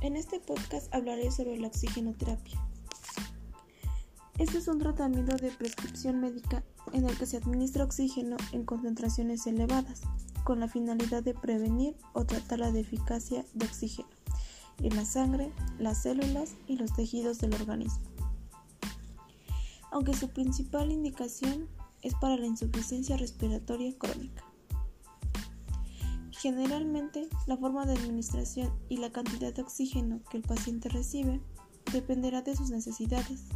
En este podcast hablaré sobre la oxigenoterapia. Este es un tratamiento de prescripción médica en el que se administra oxígeno en concentraciones elevadas, con la finalidad de prevenir o tratar la deficacia de oxígeno en la sangre, las células y los tejidos del organismo. Aunque su principal indicación es para la insuficiencia respiratoria crónica. Generalmente, la forma de administración y la cantidad de oxígeno que el paciente recibe dependerá de sus necesidades.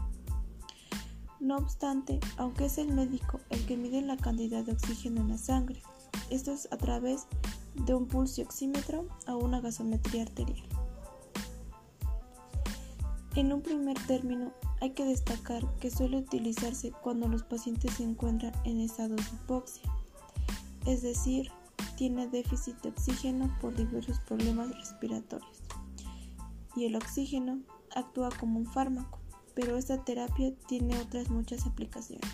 No obstante, aunque es el médico el que mide la cantidad de oxígeno en la sangre, esto es a través de un pulsioxímetro o una gasometría arterial. En un primer término, hay que destacar que suele utilizarse cuando los pacientes se encuentran en estado de hipoxia, es decir, tiene déficit de oxígeno por diversos problemas respiratorios. Y el oxígeno actúa como un fármaco, pero esta terapia tiene otras muchas aplicaciones.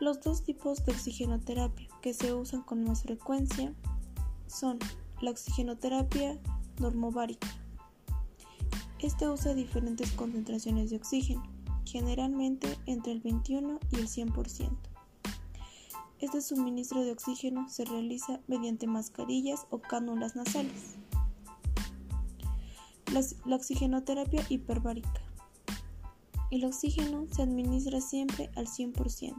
Los dos tipos de oxigenoterapia que se usan con más frecuencia son la oxigenoterapia normovárica. Este usa diferentes concentraciones de oxígeno, generalmente entre el 21 y el 100%. Este suministro de oxígeno se realiza mediante mascarillas o cánulas nasales. La, oxigenoterapia hiperbárica. El oxígeno se administra siempre al 100%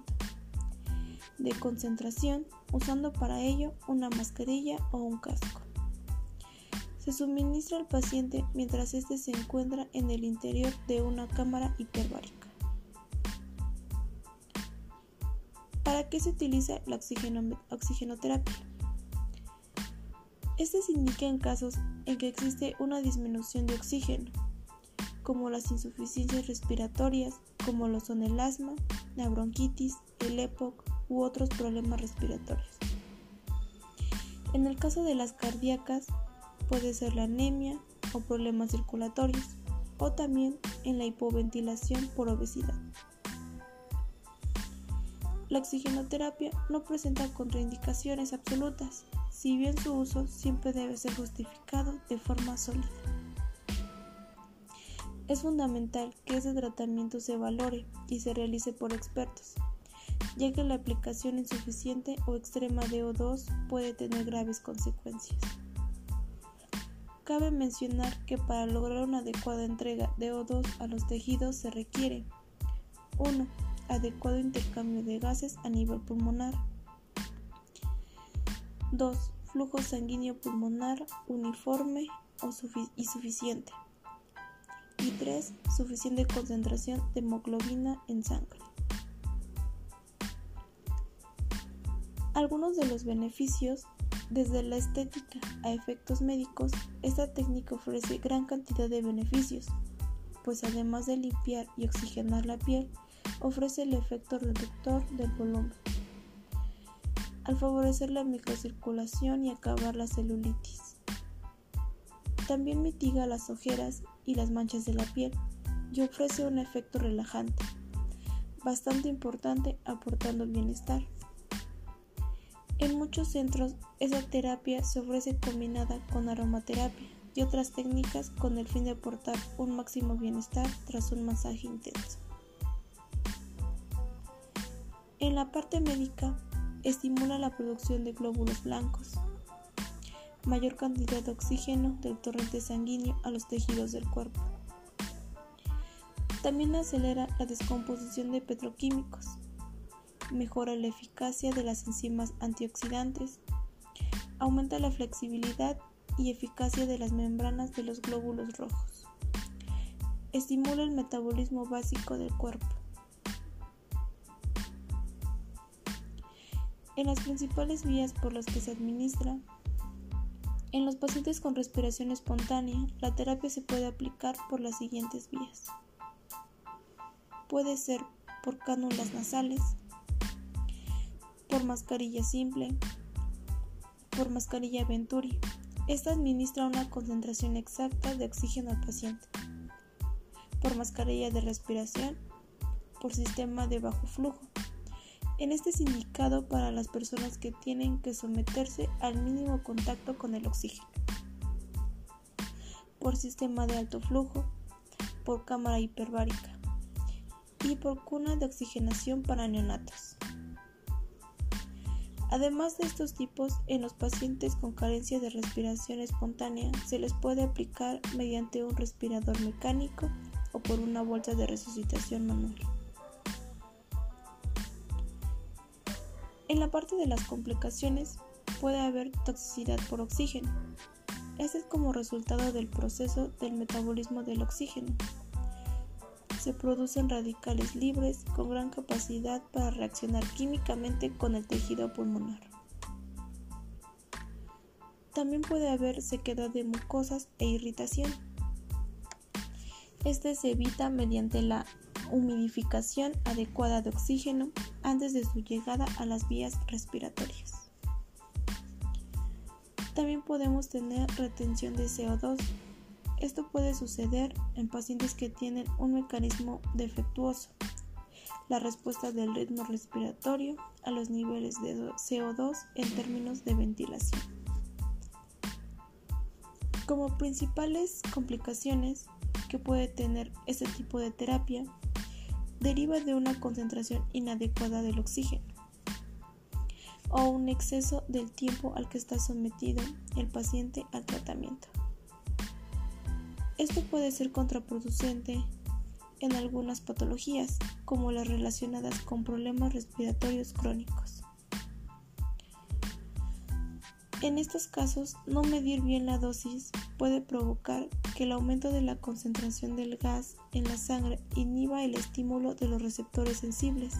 de concentración usando para ello una mascarilla o un casco. Se suministra al paciente mientras éste se encuentra en el interior de una cámara hiperbárica. ¿Para qué se utiliza la oxigenoterapia? Este se indica en casos en que existe una disminución de oxígeno, como las insuficiencias respiratorias, como lo son el asma, la bronquitis, el EPOC u otros problemas respiratorios. En el caso de las cardíacas, puede ser la anemia o problemas circulatorios, o también en la hipoventilación por obesidad. La oxigenoterapia no presenta contraindicaciones absolutas, si bien su uso siempre debe ser justificado de forma sólida. Es fundamental que ese tratamiento se valore y se realice por expertos, ya que la aplicación insuficiente o extrema de O2 puede tener graves consecuencias. Cabe mencionar que para lograr una adecuada entrega de O2 a los tejidos se requiere 1 adecuado intercambio de gases a nivel pulmonar. 2. Flujo sanguíneo pulmonar uniforme y suficiente. Y 3. Suficiente concentración de hemoglobina en sangre. Algunos de los beneficios desde la estética a efectos médicos, esta técnica ofrece gran cantidad de beneficios, pues además de limpiar y oxigenar la piel, ofrece el efecto reductor del volumen, al favorecer la microcirculación y acabar la celulitis. También mitiga las ojeras y las manchas de la piel y ofrece un efecto relajante, bastante importante aportando bienestar. En muchos centros, esa terapia se ofrece combinada con aromaterapia y otras técnicas con el fin de aportar un máximo bienestar tras un masaje intenso. En la parte médica, estimula la producción de glóbulos blancos, mayor cantidad de oxígeno del torrente sanguíneo a los tejidos del cuerpo. También acelera la descomposición de petroquímicos, mejora la eficacia de las enzimas antioxidantes, aumenta la flexibilidad y eficacia de las membranas de los glóbulos rojos, estimula el metabolismo básico del cuerpo, En las principales vías por las que se administra, en los pacientes con respiración espontánea, la terapia se puede aplicar por las siguientes vías. Puede ser por cánulas nasales, por mascarilla simple, por mascarilla Venturi. Esta administra una concentración exacta de oxígeno al paciente. Por mascarilla de respiración, por sistema de bajo flujo en este es indicado para las personas que tienen que someterse al mínimo contacto con el oxígeno. por sistema de alto flujo, por cámara hiperbárica y por cuna de oxigenación para neonatos. Además de estos tipos, en los pacientes con carencia de respiración espontánea se les puede aplicar mediante un respirador mecánico o por una bolsa de resucitación manual. En la parte de las complicaciones puede haber toxicidad por oxígeno. Este es como resultado del proceso del metabolismo del oxígeno. Se producen radicales libres con gran capacidad para reaccionar químicamente con el tejido pulmonar. También puede haber sequedad de mucosas e irritación. Este se evita mediante la humidificación adecuada de oxígeno antes de su llegada a las vías respiratorias. También podemos tener retención de CO2. Esto puede suceder en pacientes que tienen un mecanismo defectuoso, la respuesta del ritmo respiratorio a los niveles de CO2 en términos de ventilación. Como principales complicaciones que puede tener este tipo de terapia deriva de una concentración inadecuada del oxígeno o un exceso del tiempo al que está sometido el paciente al tratamiento. Esto puede ser contraproducente en algunas patologías, como las relacionadas con problemas respiratorios crónicos. En estos casos, no medir bien la dosis puede provocar que el aumento de la concentración del gas en la sangre inhiba el estímulo de los receptores sensibles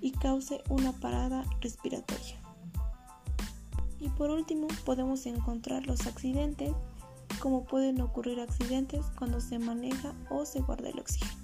y cause una parada respiratoria. Y por último, podemos encontrar los accidentes, como pueden ocurrir accidentes cuando se maneja o se guarda el oxígeno.